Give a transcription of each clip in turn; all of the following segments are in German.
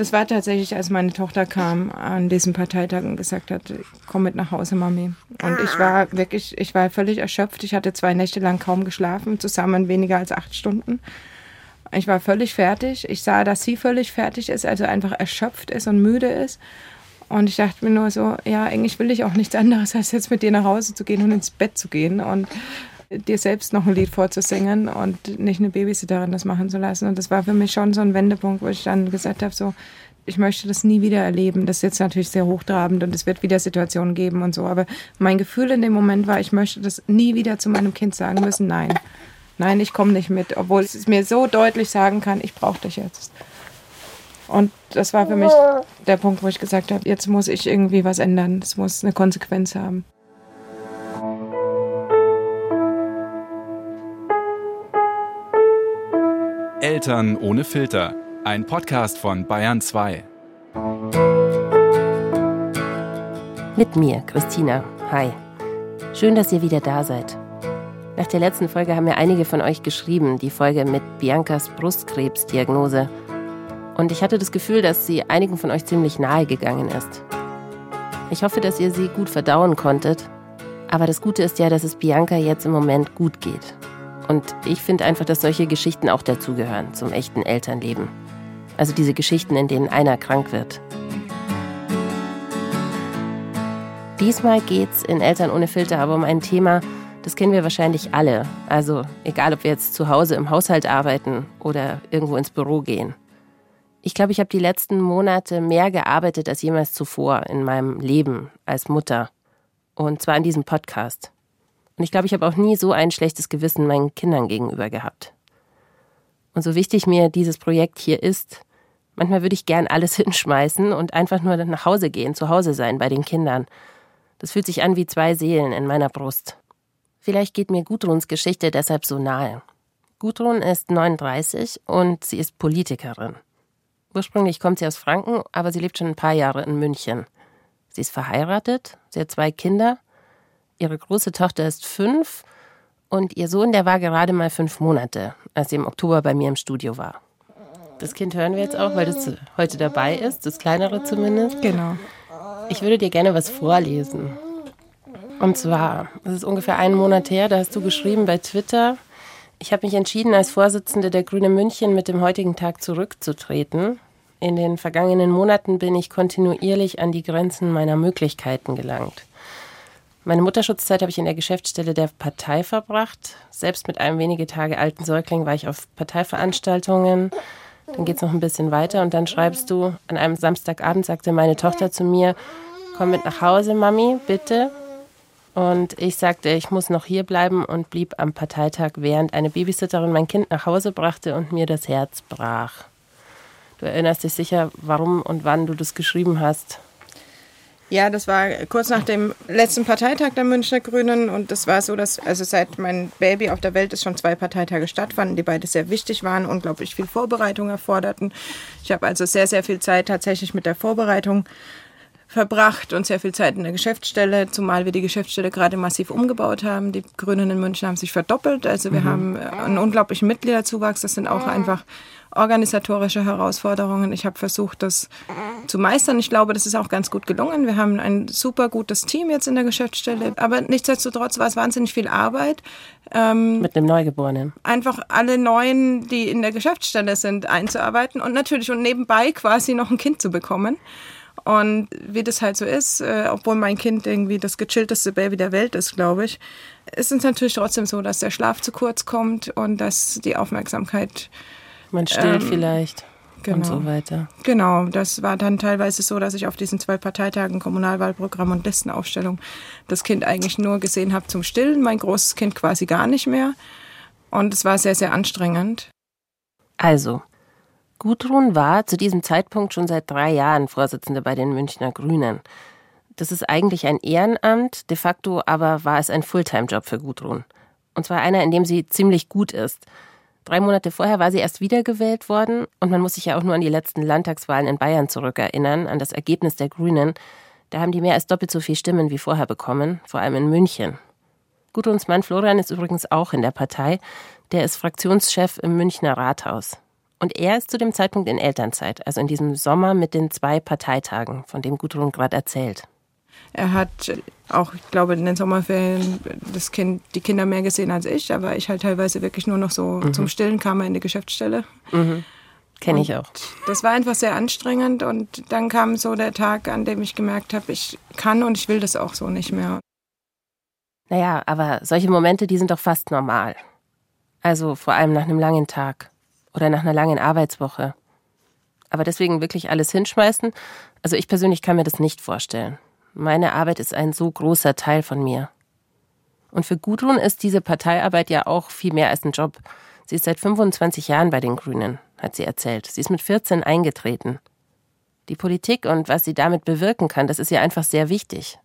Das war tatsächlich, als meine Tochter kam an diesem Parteitag und gesagt hat, komm mit nach Hause, Mami. Und ich war wirklich, ich war völlig erschöpft. Ich hatte zwei Nächte lang kaum geschlafen, zusammen weniger als acht Stunden. Ich war völlig fertig. Ich sah, dass sie völlig fertig ist, also einfach erschöpft ist und müde ist. Und ich dachte mir nur so, ja, eigentlich will ich auch nichts anderes, als jetzt mit dir nach Hause zu gehen und ins Bett zu gehen und dir selbst noch ein Lied vorzusingen und nicht eine Babysitterin das machen zu lassen. Und das war für mich schon so ein Wendepunkt, wo ich dann gesagt habe, so, ich möchte das nie wieder erleben. Das ist jetzt natürlich sehr hochtrabend und es wird wieder Situationen geben und so. Aber mein Gefühl in dem Moment war, ich möchte das nie wieder zu meinem Kind sagen müssen, nein. Nein, ich komme nicht mit, obwohl es mir so deutlich sagen kann, ich brauche dich jetzt. Und das war für mich der Punkt, wo ich gesagt habe, jetzt muss ich irgendwie was ändern. Es muss eine Konsequenz haben. Eltern ohne Filter. Ein Podcast von Bayern 2. Mit mir, Christina. Hi. Schön, dass ihr wieder da seid. Nach der letzten Folge haben mir einige von euch geschrieben, die Folge mit Biancas Brustkrebsdiagnose. Und ich hatte das Gefühl, dass sie einigen von euch ziemlich nahe gegangen ist. Ich hoffe, dass ihr sie gut verdauen konntet. Aber das Gute ist ja, dass es Bianca jetzt im Moment gut geht. Und ich finde einfach, dass solche Geschichten auch dazugehören zum echten Elternleben. Also diese Geschichten, in denen einer krank wird. Diesmal geht's in Eltern ohne Filter aber um ein Thema, das kennen wir wahrscheinlich alle. Also egal, ob wir jetzt zu Hause im Haushalt arbeiten oder irgendwo ins Büro gehen. Ich glaube, ich habe die letzten Monate mehr gearbeitet als jemals zuvor in meinem Leben als Mutter. Und zwar in diesem Podcast. Und ich glaube, ich habe auch nie so ein schlechtes Gewissen meinen Kindern gegenüber gehabt. Und so wichtig mir dieses Projekt hier ist, manchmal würde ich gern alles hinschmeißen und einfach nur nach Hause gehen, zu Hause sein bei den Kindern. Das fühlt sich an wie zwei Seelen in meiner Brust. Vielleicht geht mir Gudruns Geschichte deshalb so nahe. Gudrun ist 39 und sie ist Politikerin. Ursprünglich kommt sie aus Franken, aber sie lebt schon ein paar Jahre in München. Sie ist verheiratet, sie hat zwei Kinder. Ihre große Tochter ist fünf und ihr Sohn, der war gerade mal fünf Monate, als sie im Oktober bei mir im Studio war. Das Kind hören wir jetzt auch, weil das heute dabei ist, das kleinere zumindest. Genau. Ich würde dir gerne was vorlesen. Und zwar, es ist ungefähr einen Monat her, da hast du geschrieben bei Twitter, ich habe mich entschieden, als Vorsitzende der Grüne München mit dem heutigen Tag zurückzutreten. In den vergangenen Monaten bin ich kontinuierlich an die Grenzen meiner Möglichkeiten gelangt. Meine Mutterschutzzeit habe ich in der Geschäftsstelle der Partei verbracht. Selbst mit einem wenige Tage alten Säugling war ich auf Parteiveranstaltungen. Dann geht es noch ein bisschen weiter und dann schreibst du, an einem Samstagabend sagte meine Tochter zu mir, komm mit nach Hause, Mami, bitte. Und ich sagte, ich muss noch hier bleiben und blieb am Parteitag, während eine Babysitterin mein Kind nach Hause brachte und mir das Herz brach. Du erinnerst dich sicher, warum und wann du das geschrieben hast. Ja, das war kurz nach dem letzten Parteitag der Münchner Grünen und das war so, dass also seit mein Baby auf der Welt ist schon zwei Parteitage stattfanden, die beide sehr wichtig waren, unglaublich viel Vorbereitung erforderten. Ich habe also sehr, sehr viel Zeit tatsächlich mit der Vorbereitung verbracht und sehr viel Zeit in der Geschäftsstelle, zumal wir die Geschäftsstelle gerade massiv umgebaut haben. Die Grünen in München haben sich verdoppelt. Also wir mhm. haben einen unglaublichen Mitgliederzuwachs. Das sind auch einfach organisatorische Herausforderungen. Ich habe versucht, das zu meistern. Ich glaube, das ist auch ganz gut gelungen. Wir haben ein super gutes Team jetzt in der Geschäftsstelle. Aber nichtsdestotrotz war es wahnsinnig viel Arbeit. Ähm, Mit einem Neugeborenen. Einfach alle Neuen, die in der Geschäftsstelle sind, einzuarbeiten und natürlich und nebenbei quasi noch ein Kind zu bekommen. Und wie das halt so ist, äh, obwohl mein Kind irgendwie das gechillteste Baby der Welt ist, glaube ich, ist es natürlich trotzdem so, dass der Schlaf zu kurz kommt und dass die Aufmerksamkeit. Man stillt ähm, vielleicht. Genau. Und so weiter. Genau, das war dann teilweise so, dass ich auf diesen zwei Parteitagen Kommunalwahlprogramm und Listenaufstellung das Kind eigentlich nur gesehen habe zum Stillen, mein großes Kind quasi gar nicht mehr. Und es war sehr, sehr anstrengend. Also, Gudrun war zu diesem Zeitpunkt schon seit drei Jahren Vorsitzende bei den Münchner Grünen. Das ist eigentlich ein Ehrenamt, de facto aber war es ein Fulltime-Job für Gudrun. Und zwar einer, in dem sie ziemlich gut ist. Drei Monate vorher war sie erst wiedergewählt worden und man muss sich ja auch nur an die letzten Landtagswahlen in Bayern zurückerinnern, an das Ergebnis der Grünen. Da haben die mehr als doppelt so viele Stimmen wie vorher bekommen, vor allem in München. Gudruns Mann Florian ist übrigens auch in der Partei. Der ist Fraktionschef im Münchner Rathaus. Und er ist zu dem Zeitpunkt in Elternzeit, also in diesem Sommer mit den zwei Parteitagen, von dem Gudrun gerade erzählt. Er hat auch, ich glaube, in den Sommerferien das kind, die Kinder mehr gesehen als ich, aber ich halt teilweise wirklich nur noch so mhm. zum Stillen kam er in die Geschäftsstelle. Mhm. Kenne ich auch. Das war einfach sehr anstrengend und dann kam so der Tag, an dem ich gemerkt habe, ich kann und ich will das auch so nicht mehr. Naja, aber solche Momente, die sind doch fast normal. Also vor allem nach einem langen Tag oder nach einer langen Arbeitswoche. Aber deswegen wirklich alles hinschmeißen, also ich persönlich kann mir das nicht vorstellen. Meine Arbeit ist ein so großer Teil von mir. Und für Gudrun ist diese Parteiarbeit ja auch viel mehr als ein Job. Sie ist seit 25 Jahren bei den Grünen, hat sie erzählt. Sie ist mit 14 eingetreten. Die Politik und was sie damit bewirken kann, das ist ihr einfach sehr wichtig.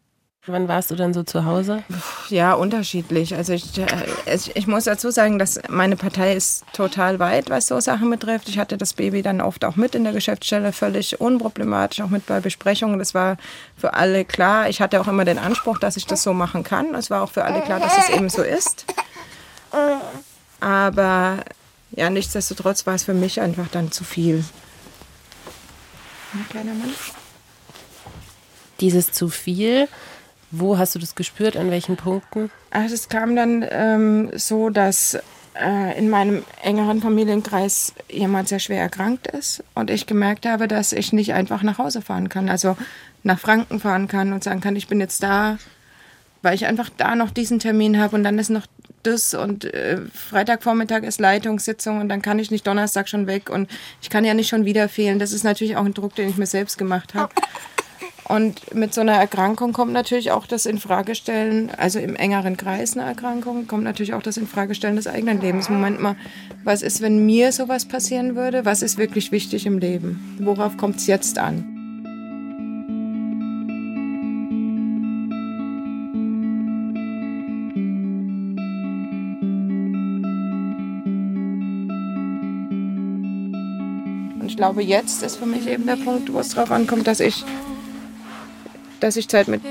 Wann warst du dann so zu Hause? Ja, unterschiedlich. Also ich, äh, ich muss dazu sagen, dass meine Partei ist total weit, was so Sachen betrifft. Ich hatte das Baby dann oft auch mit in der Geschäftsstelle, völlig unproblematisch, auch mit bei Besprechungen. Das war für alle klar. Ich hatte auch immer den Anspruch, dass ich das so machen kann. Es war auch für alle klar, dass es eben so ist. Aber ja, nichtsdestotrotz war es für mich einfach dann zu viel. Ein kleiner Mann. Dieses zu viel wo hast du das gespürt? An welchen Punkten? Also es kam dann ähm, so, dass äh, in meinem engeren Familienkreis jemand sehr schwer erkrankt ist und ich gemerkt habe, dass ich nicht einfach nach Hause fahren kann, also nach Franken fahren kann und sagen kann, ich bin jetzt da, weil ich einfach da noch diesen Termin habe und dann ist noch das und äh, Freitagvormittag ist Leitungssitzung und dann kann ich nicht Donnerstag schon weg und ich kann ja nicht schon wieder fehlen. Das ist natürlich auch ein Druck, den ich mir selbst gemacht habe. Und mit so einer Erkrankung kommt natürlich auch das Infragestellen, also im engeren Kreis eine Erkrankung, kommt natürlich auch das Infragestellen des eigenen Lebens. Moment mal, was ist, wenn mir sowas passieren würde? Was ist wirklich wichtig im Leben? Worauf kommt es jetzt an? Und ich glaube, jetzt ist für mich eben der Punkt, wo es darauf ankommt, dass ich dass ich Zeit mit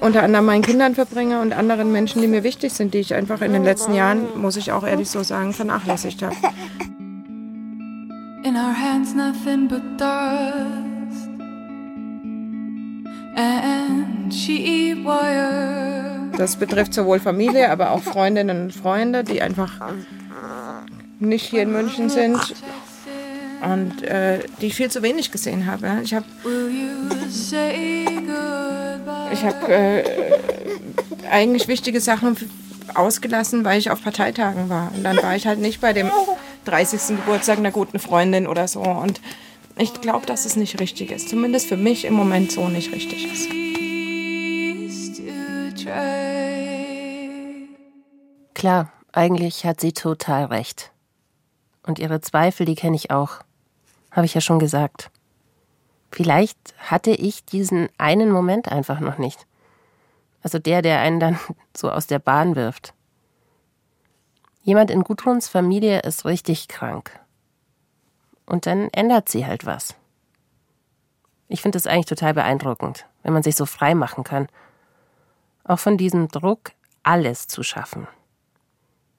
unter anderem meinen Kindern verbringe und anderen Menschen, die mir wichtig sind, die ich einfach in den letzten Jahren, muss ich auch ehrlich so sagen, vernachlässigt habe. In our hands nothing but dust and cheap wire. Das betrifft sowohl Familie, aber auch Freundinnen und Freunde, die einfach nicht hier in München sind und äh, die ich viel zu wenig gesehen habe. Ich habe ich habe äh, eigentlich wichtige Sachen ausgelassen, weil ich auf Parteitagen war. Und dann war ich halt nicht bei dem 30. Geburtstag einer guten Freundin oder so. Und ich glaube, dass es nicht richtig ist. Zumindest für mich im Moment so nicht richtig ist. Klar, eigentlich hat sie total recht. Und ihre Zweifel, die kenne ich auch. Habe ich ja schon gesagt. Vielleicht hatte ich diesen einen Moment einfach noch nicht. Also der, der einen dann so aus der Bahn wirft. Jemand in Gudruns Familie ist richtig krank. Und dann ändert sie halt was. Ich finde es eigentlich total beeindruckend, wenn man sich so frei machen kann. Auch von diesem Druck, alles zu schaffen.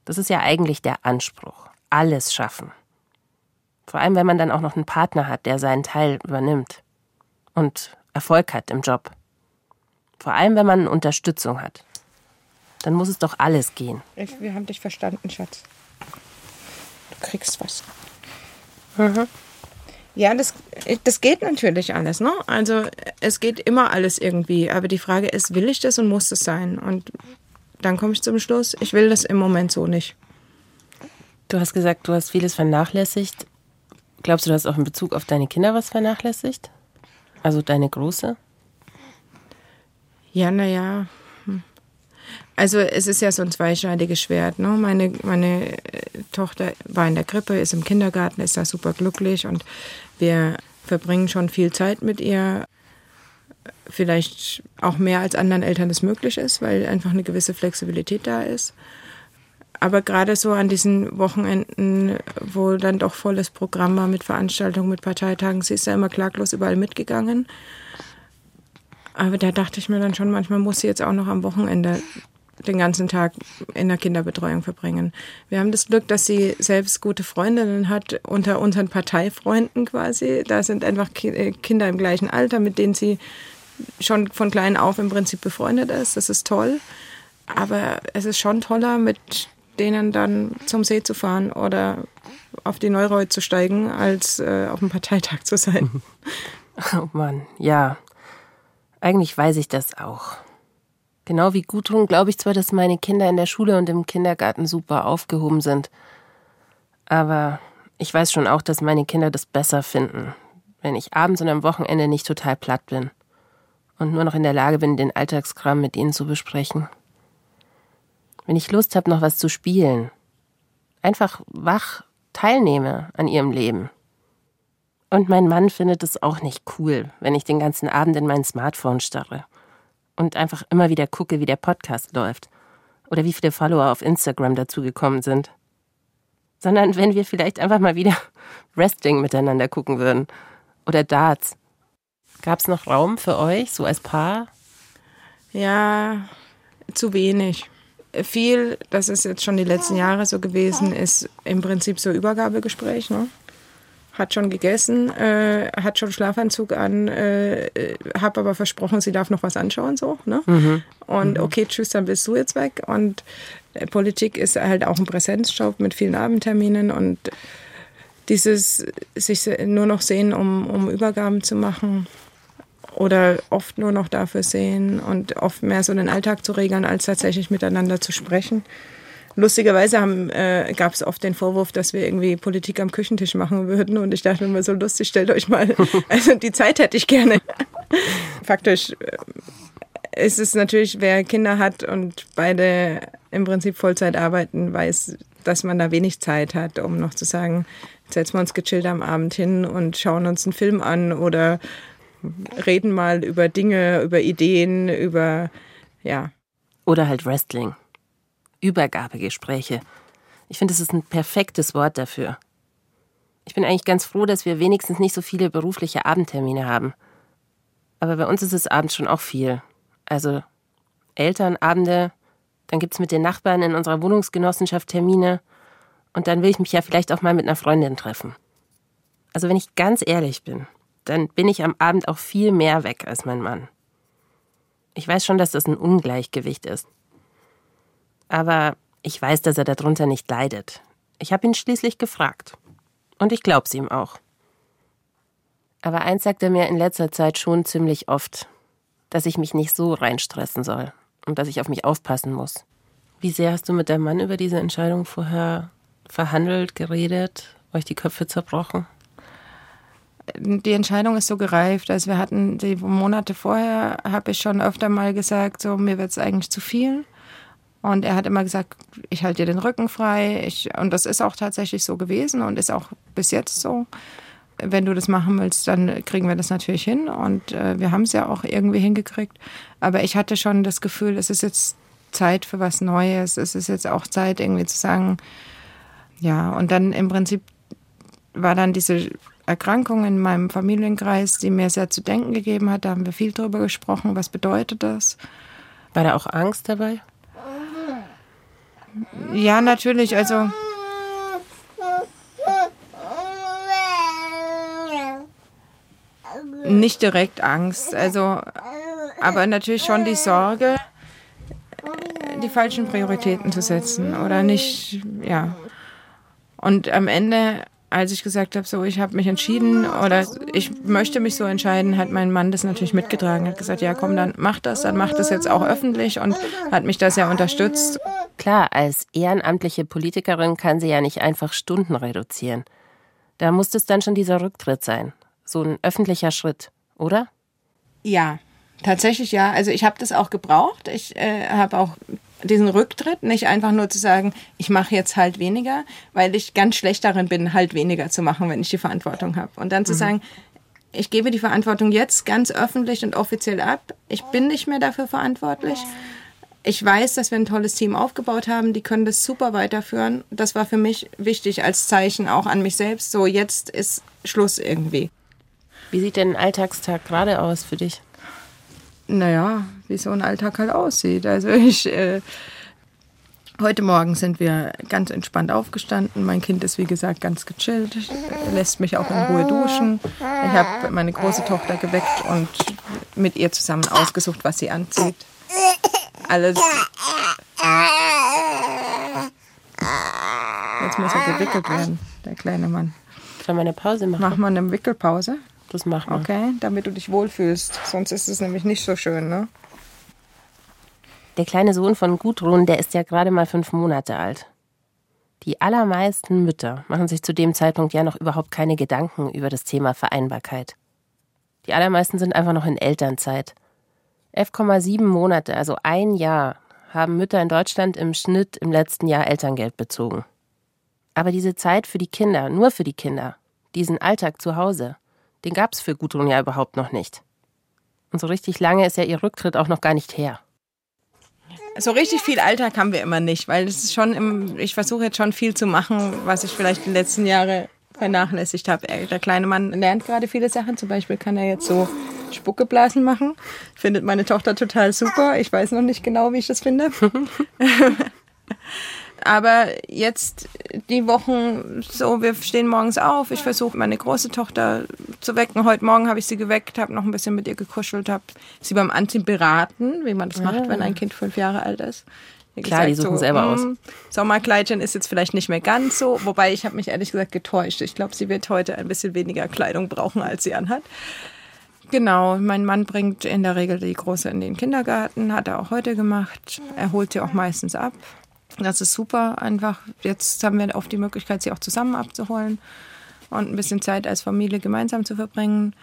Das ist ja eigentlich der Anspruch. Alles schaffen. Vor allem, wenn man dann auch noch einen Partner hat, der seinen Teil übernimmt und Erfolg hat im Job. Vor allem, wenn man Unterstützung hat. Dann muss es doch alles gehen. Ich, wir haben dich verstanden, Schatz. Du kriegst was. Mhm. Ja, das, das geht natürlich alles, ne? Also es geht immer alles irgendwie. Aber die Frage ist, will ich das und muss das sein? Und dann komme ich zum Schluss, ich will das im Moment so nicht. Du hast gesagt, du hast vieles vernachlässigt. Glaubst du, du hast auch in Bezug auf deine Kinder was vernachlässigt? Also deine Große? Ja, naja. Hm. Also es ist ja so ein zweischneidiges Schwert. Ne? Meine, meine äh, Tochter war in der Krippe, ist im Kindergarten, ist da super glücklich und wir verbringen schon viel Zeit mit ihr. Vielleicht auch mehr als anderen Eltern es möglich ist, weil einfach eine gewisse Flexibilität da ist. Aber gerade so an diesen Wochenenden, wo dann doch volles Programm war mit Veranstaltungen, mit Parteitagen, sie ist ja immer klaglos überall mitgegangen. Aber da dachte ich mir dann schon, manchmal muss sie jetzt auch noch am Wochenende den ganzen Tag in der Kinderbetreuung verbringen. Wir haben das Glück, dass sie selbst gute Freundinnen hat unter unseren Parteifreunden quasi. Da sind einfach äh, Kinder im gleichen Alter, mit denen sie schon von klein auf im Prinzip befreundet ist. Das ist toll. Aber es ist schon toller, mit denen dann zum See zu fahren oder auf die Neureuth zu steigen, als äh, auf dem Parteitag zu sein. Oh Mann, ja. Eigentlich weiß ich das auch. Genau wie Gudrun glaube ich zwar, dass meine Kinder in der Schule und im Kindergarten super aufgehoben sind. Aber ich weiß schon auch, dass meine Kinder das besser finden, wenn ich abends und am Wochenende nicht total platt bin und nur noch in der Lage bin, den Alltagskram mit ihnen zu besprechen. Wenn ich Lust habe, noch was zu spielen. Einfach wach teilnehme an ihrem Leben. Und mein Mann findet es auch nicht cool, wenn ich den ganzen Abend in mein Smartphone starre und einfach immer wieder gucke, wie der Podcast läuft oder wie viele Follower auf Instagram dazugekommen sind. Sondern wenn wir vielleicht einfach mal wieder Wrestling miteinander gucken würden oder Darts. Gab es noch Raum für euch, so als Paar? Ja, zu wenig. Viel, das ist jetzt schon die letzten Jahre so gewesen, ist im Prinzip so Übergabegespräch. Ne? hat schon gegessen, äh, hat schon Schlafanzug an, äh, habe aber versprochen, sie darf noch was anschauen, so. Ne? Mhm. Und mhm. okay, tschüss, dann bist du jetzt weg. Und äh, Politik ist halt auch ein Präsenzjob mit vielen Abendterminen und dieses sich nur noch sehen, um, um Übergaben zu machen oder oft nur noch dafür sehen und oft mehr so den Alltag zu regeln, als tatsächlich miteinander zu sprechen. Lustigerweise äh, gab es oft den Vorwurf, dass wir irgendwie Politik am Küchentisch machen würden. Und ich dachte immer so lustig, stellt euch mal, also die Zeit hätte ich gerne. Faktisch äh, ist es natürlich, wer Kinder hat und beide im Prinzip Vollzeit arbeiten, weiß, dass man da wenig Zeit hat, um noch zu sagen, setzen wir uns gechillt am Abend hin und schauen uns einen Film an oder reden mal über Dinge, über Ideen, über, ja. Oder halt Wrestling. Übergabegespräche. Ich finde, es ist ein perfektes Wort dafür. Ich bin eigentlich ganz froh, dass wir wenigstens nicht so viele berufliche Abendtermine haben. Aber bei uns ist es abends schon auch viel. Also Elternabende, dann gibt es mit den Nachbarn in unserer Wohnungsgenossenschaft Termine und dann will ich mich ja vielleicht auch mal mit einer Freundin treffen. Also wenn ich ganz ehrlich bin, dann bin ich am Abend auch viel mehr weg als mein Mann. Ich weiß schon, dass das ein Ungleichgewicht ist. Aber ich weiß, dass er darunter nicht leidet. Ich habe ihn schließlich gefragt. Und ich glaub's ihm auch. Aber eins sagt er mir in letzter Zeit schon ziemlich oft, dass ich mich nicht so reinstressen soll und dass ich auf mich aufpassen muss. Wie sehr hast du mit deinem Mann über diese Entscheidung vorher verhandelt, geredet, euch die Köpfe zerbrochen? Die Entscheidung ist so gereift. Also wir hatten die Monate vorher, habe ich schon öfter mal gesagt, so mir wird es eigentlich zu viel. Und er hat immer gesagt, ich halte dir den Rücken frei. Ich, und das ist auch tatsächlich so gewesen und ist auch bis jetzt so. Wenn du das machen willst, dann kriegen wir das natürlich hin. Und äh, wir haben es ja auch irgendwie hingekriegt. Aber ich hatte schon das Gefühl, es ist jetzt Zeit für was Neues. Es ist jetzt auch Zeit, irgendwie zu sagen, ja, und dann im Prinzip war dann diese Erkrankung in meinem Familienkreis, die mir sehr zu denken gegeben hat. Da haben wir viel drüber gesprochen. Was bedeutet das? War da auch Angst dabei? Ja, natürlich. Also. Nicht direkt Angst. Also. Aber natürlich schon die Sorge, die falschen Prioritäten zu setzen oder nicht, ja. Und am Ende als ich gesagt habe, so ich habe mich entschieden oder ich möchte mich so entscheiden, hat mein Mann das natürlich mitgetragen, hat gesagt, ja komm, dann mach das, dann mach das jetzt auch öffentlich und hat mich da sehr unterstützt. Klar, als ehrenamtliche Politikerin kann sie ja nicht einfach Stunden reduzieren. Da muss es dann schon dieser Rücktritt sein, so ein öffentlicher Schritt, oder? Ja, tatsächlich ja. Also ich habe das auch gebraucht. Ich äh, habe auch diesen Rücktritt, nicht einfach nur zu sagen, ich mache jetzt halt weniger, weil ich ganz schlecht darin bin, halt weniger zu machen, wenn ich die Verantwortung habe. Und dann zu mhm. sagen, ich gebe die Verantwortung jetzt ganz öffentlich und offiziell ab. Ich bin nicht mehr dafür verantwortlich. Ich weiß, dass wir ein tolles Team aufgebaut haben. Die können das super weiterführen. Das war für mich wichtig als Zeichen auch an mich selbst. So, jetzt ist Schluss irgendwie. Wie sieht denn ein Alltagstag gerade aus für dich? Naja, wie so ein Alltag halt aussieht. Also ich, äh, heute Morgen sind wir ganz entspannt aufgestanden. Mein Kind ist wie gesagt ganz gechillt, lässt mich auch in Ruhe duschen. Ich habe meine große Tochter geweckt und mit ihr zusammen ausgesucht, was sie anzieht. Alles. Jetzt muss er gewickelt werden, der kleine Mann. Sollen wir eine Pause machen? Mach mal eine Wickelpause. Das machen wir. Okay, damit du dich wohlfühlst. Sonst ist es nämlich nicht so schön, ne? Der kleine Sohn von Gudrun, der ist ja gerade mal fünf Monate alt. Die allermeisten Mütter machen sich zu dem Zeitpunkt ja noch überhaupt keine Gedanken über das Thema Vereinbarkeit. Die allermeisten sind einfach noch in Elternzeit. 11,7 Monate, also ein Jahr, haben Mütter in Deutschland im Schnitt im letzten Jahr Elterngeld bezogen. Aber diese Zeit für die Kinder, nur für die Kinder, diesen Alltag zu Hause, den gab es für Gudrun ja überhaupt noch nicht. Und so richtig lange ist ja ihr Rücktritt auch noch gar nicht her. So richtig viel Alltag haben wir immer nicht, weil es ist schon im, ich versuche jetzt schon viel zu machen, was ich vielleicht die letzten Jahre vernachlässigt habe. Der kleine Mann lernt gerade viele Sachen, zum Beispiel kann er jetzt so Spuckeblasen machen. Findet meine Tochter total super. Ich weiß noch nicht genau, wie ich das finde. Aber jetzt die Wochen so, wir stehen morgens auf. Ich versuche meine große Tochter zu wecken. Heute Morgen habe ich sie geweckt, habe noch ein bisschen mit ihr gekuschelt, habe sie beim Anziehen beraten, wie man das macht, wenn ein Kind fünf Jahre alt ist. Wie Klar, gesagt, die suchen so, selber aus. Hm, Sommerkleidchen ist jetzt vielleicht nicht mehr ganz so, wobei ich habe mich ehrlich gesagt getäuscht. Ich glaube, sie wird heute ein bisschen weniger Kleidung brauchen, als sie anhat. Genau, mein Mann bringt in der Regel die Große in den Kindergarten, hat er auch heute gemacht. Er holt sie auch meistens ab. Das ist super einfach. Jetzt haben wir oft die Möglichkeit, sie auch zusammen abzuholen und ein bisschen Zeit als Familie gemeinsam zu verbringen.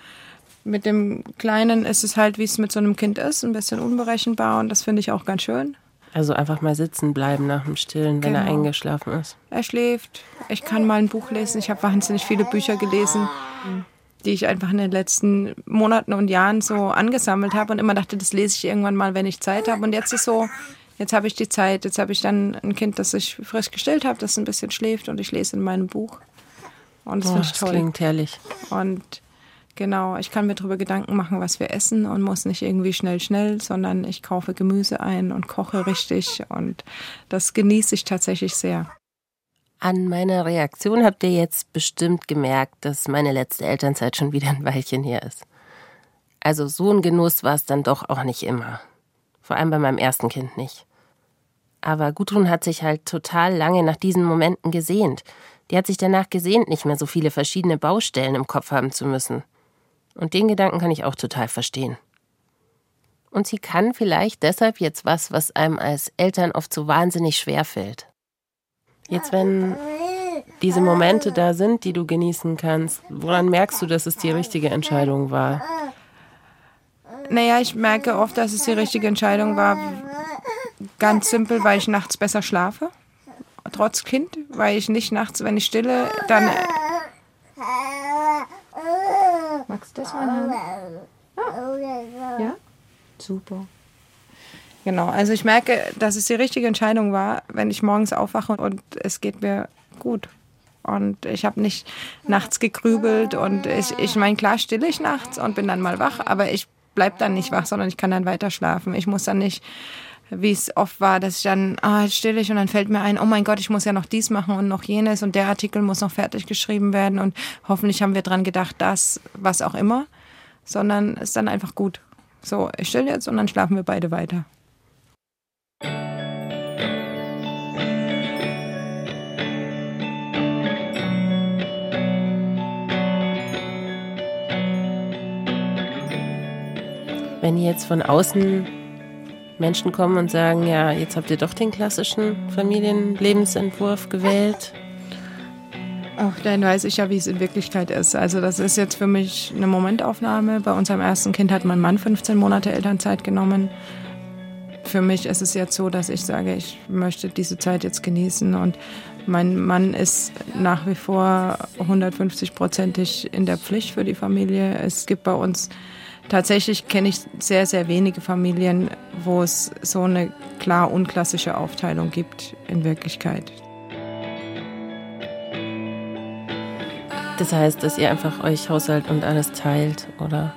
Mit dem Kleinen ist es halt, wie es mit so einem Kind ist, ein bisschen unberechenbar und das finde ich auch ganz schön. Also einfach mal sitzen bleiben nach dem Stillen, wenn genau. er eingeschlafen ist. Er schläft. Ich kann mal ein Buch lesen. Ich habe wahnsinnig viele Bücher gelesen, die ich einfach in den letzten Monaten und Jahren so angesammelt habe und immer dachte, das lese ich irgendwann mal, wenn ich Zeit habe. Und jetzt ist so, jetzt habe ich die Zeit, jetzt habe ich dann ein Kind, das ich frisch gestillt habe, das ein bisschen schläft und ich lese in meinem Buch. Und das finde ich toll. Das klingt herrlich. Und genau, ich kann mir darüber Gedanken machen, was wir essen und muss nicht irgendwie schnell, schnell, sondern ich kaufe Gemüse ein und koche richtig und das genieße ich tatsächlich sehr. An meiner Reaktion habt ihr jetzt bestimmt gemerkt, dass meine letzte Elternzeit schon wieder ein Weilchen her ist. Also so ein Genuss war es dann doch auch nicht immer. Vor allem bei meinem ersten Kind nicht. Aber Gudrun hat sich halt total lange nach diesen Momenten gesehnt. Die hat sich danach gesehnt, nicht mehr so viele verschiedene Baustellen im Kopf haben zu müssen. Und den Gedanken kann ich auch total verstehen. Und sie kann vielleicht deshalb jetzt was, was einem als Eltern oft so wahnsinnig schwer fällt. Jetzt, wenn diese Momente da sind, die du genießen kannst, woran merkst du, dass es die richtige Entscheidung war? Naja, ich merke oft, dass es die richtige Entscheidung war. Ganz simpel, weil ich nachts besser schlafe. Trotz Kind, weil ich nicht nachts, wenn ich stille, dann. Magst du das mal haben? Ja? ja? Super. Genau, also ich merke, dass es die richtige Entscheidung war, wenn ich morgens aufwache und es geht mir gut. Und ich habe nicht nachts gegrübelt und ich, ich meine, klar stille ich nachts und bin dann mal wach, aber ich bleib dann nicht wach, sondern ich kann dann weiter schlafen. Ich muss dann nicht, wie es oft war, dass ich dann, ah, still ich und dann fällt mir ein, oh mein Gott, ich muss ja noch dies machen und noch jenes und der Artikel muss noch fertig geschrieben werden und hoffentlich haben wir dran gedacht, das, was auch immer, sondern es ist dann einfach gut. So, ich still jetzt und dann schlafen wir beide weiter. Wenn jetzt von außen Menschen kommen und sagen, ja, jetzt habt ihr doch den klassischen Familienlebensentwurf gewählt. Ach, dann weiß ich ja, wie es in Wirklichkeit ist. Also das ist jetzt für mich eine Momentaufnahme. Bei unserem ersten Kind hat mein Mann 15 Monate Elternzeit genommen. Für mich ist es jetzt so, dass ich sage, ich möchte diese Zeit jetzt genießen und mein Mann ist nach wie vor 150-prozentig in der Pflicht für die Familie. Es gibt bei uns Tatsächlich kenne ich sehr, sehr wenige Familien, wo es so eine klar unklassische Aufteilung gibt in Wirklichkeit. Das heißt, dass ihr einfach euch Haushalt und alles teilt, oder?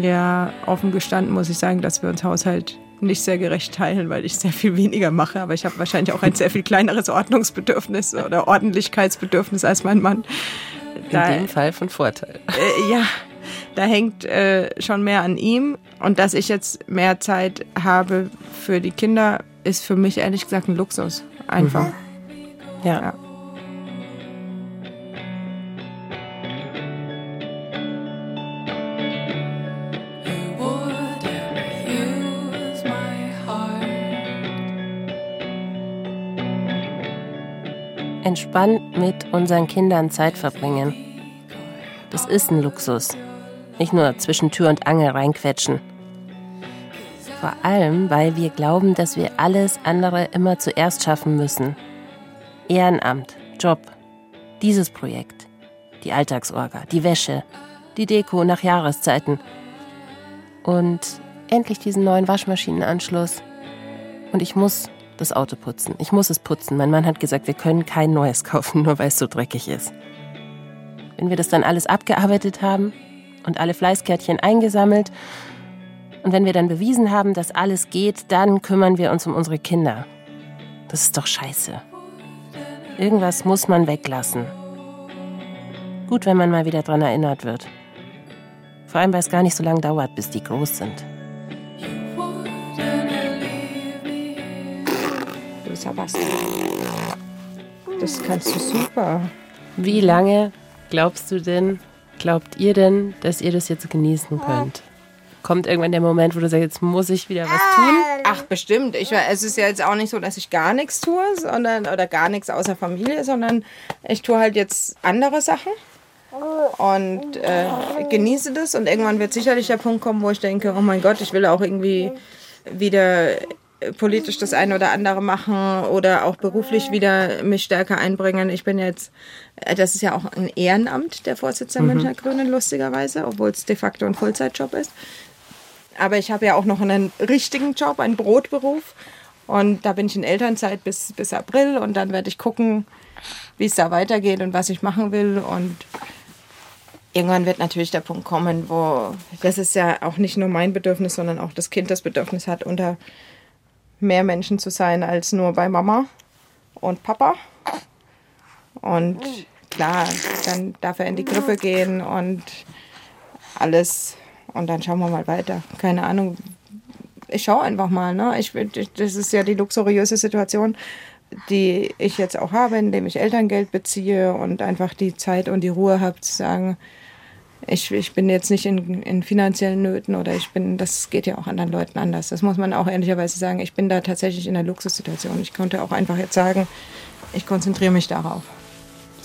Ja, offen gestanden muss ich sagen, dass wir uns Haushalt nicht sehr gerecht teilen, weil ich sehr viel weniger mache. Aber ich habe wahrscheinlich auch ein sehr viel kleineres Ordnungsbedürfnis oder Ordentlichkeitsbedürfnis als mein Mann. Da, In dem Fall von Vorteil. Äh, ja, da hängt äh, schon mehr an ihm. Und dass ich jetzt mehr Zeit habe für die Kinder, ist für mich ehrlich gesagt ein Luxus. Einfach. Mhm. ja. ja. entspannt mit unseren Kindern Zeit verbringen. Das ist ein Luxus. Nicht nur zwischen Tür und Angel reinquetschen. Vor allem, weil wir glauben, dass wir alles andere immer zuerst schaffen müssen. Ehrenamt, Job, dieses Projekt, die Alltagsorga, die Wäsche, die Deko nach Jahreszeiten und endlich diesen neuen Waschmaschinenanschluss. Und ich muss das Auto putzen. Ich muss es putzen. Mein Mann hat gesagt, wir können kein neues kaufen, nur weil es so dreckig ist. Wenn wir das dann alles abgearbeitet haben und alle Fleißkärtchen eingesammelt und wenn wir dann bewiesen haben, dass alles geht, dann kümmern wir uns um unsere Kinder. Das ist doch scheiße. Irgendwas muss man weglassen. Gut, wenn man mal wieder dran erinnert wird. Vor allem, weil es gar nicht so lange dauert, bis die groß sind. Sebastian. Das kannst du super. Wie lange glaubst du denn, glaubt ihr denn, dass ihr das jetzt genießen könnt? Kommt irgendwann der Moment, wo du sagst, jetzt muss ich wieder was tun? Ach, bestimmt. Ich, es ist ja jetzt auch nicht so, dass ich gar nichts tue, sondern oder gar nichts außer Familie, sondern ich tue halt jetzt andere Sachen und äh, genieße das. Und irgendwann wird sicherlich der Punkt kommen, wo ich denke, oh mein Gott, ich will auch irgendwie wieder politisch das eine oder andere machen oder auch beruflich wieder mich stärker einbringen. Ich bin jetzt, äh, das ist ja auch ein Ehrenamt, der Vorsitzende mhm. Münchner Grünen, lustigerweise, obwohl es de facto ein Vollzeitjob ist. Aber ich habe ja auch noch einen richtigen Job, einen Brotberuf. Und da bin ich in Elternzeit bis, bis April und dann werde ich gucken, wie es da weitergeht und was ich machen will. Und irgendwann wird natürlich der Punkt kommen, wo das ist ja auch nicht nur mein Bedürfnis, sondern auch das Kind das Bedürfnis hat, unter mehr Menschen zu sein als nur bei Mama und Papa. Und klar, dann darf er in die Grippe gehen und alles. Und dann schauen wir mal weiter. Keine Ahnung. Ich schaue einfach mal. Ne? Ich, das ist ja die luxuriöse Situation, die ich jetzt auch habe, indem ich Elterngeld beziehe und einfach die Zeit und die Ruhe habe zu sagen, ich, ich bin jetzt nicht in, in finanziellen Nöten oder ich bin, das geht ja auch anderen Leuten anders. Das muss man auch ehrlicherweise sagen. Ich bin da tatsächlich in einer Luxussituation. Ich konnte auch einfach jetzt sagen, ich konzentriere mich darauf.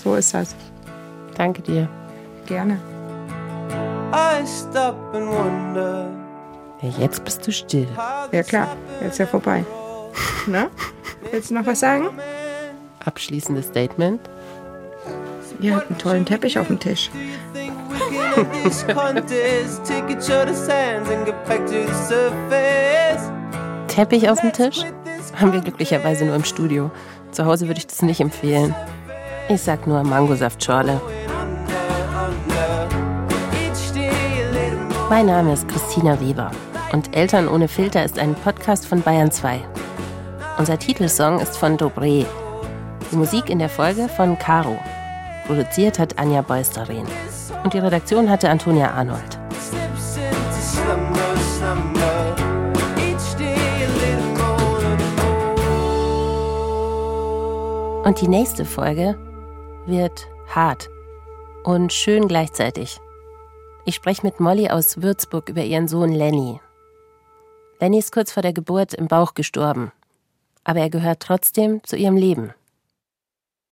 So ist das. Danke dir. Gerne. Ja, jetzt bist du still. Ja klar, jetzt ist ja vorbei. Na? Willst du noch was sagen? Abschließendes Statement. Ihr habt einen tollen Teppich auf dem Tisch. Teppich auf dem Tisch? Haben wir glücklicherweise nur im Studio. Zu Hause würde ich das nicht empfehlen. Ich sag nur Mangosaftschorle. Mein Name ist Christina Weber und Eltern ohne Filter ist ein Podcast von Bayern 2. Unser Titelsong ist von Dobré. Die Musik in der Folge von Caro. Produziert hat Anja Beusterin und die Redaktion hatte Antonia Arnold. Und die nächste Folge wird hart und schön gleichzeitig. Ich spreche mit Molly aus Würzburg über ihren Sohn Lenny. Lenny ist kurz vor der Geburt im Bauch gestorben, aber er gehört trotzdem zu ihrem Leben.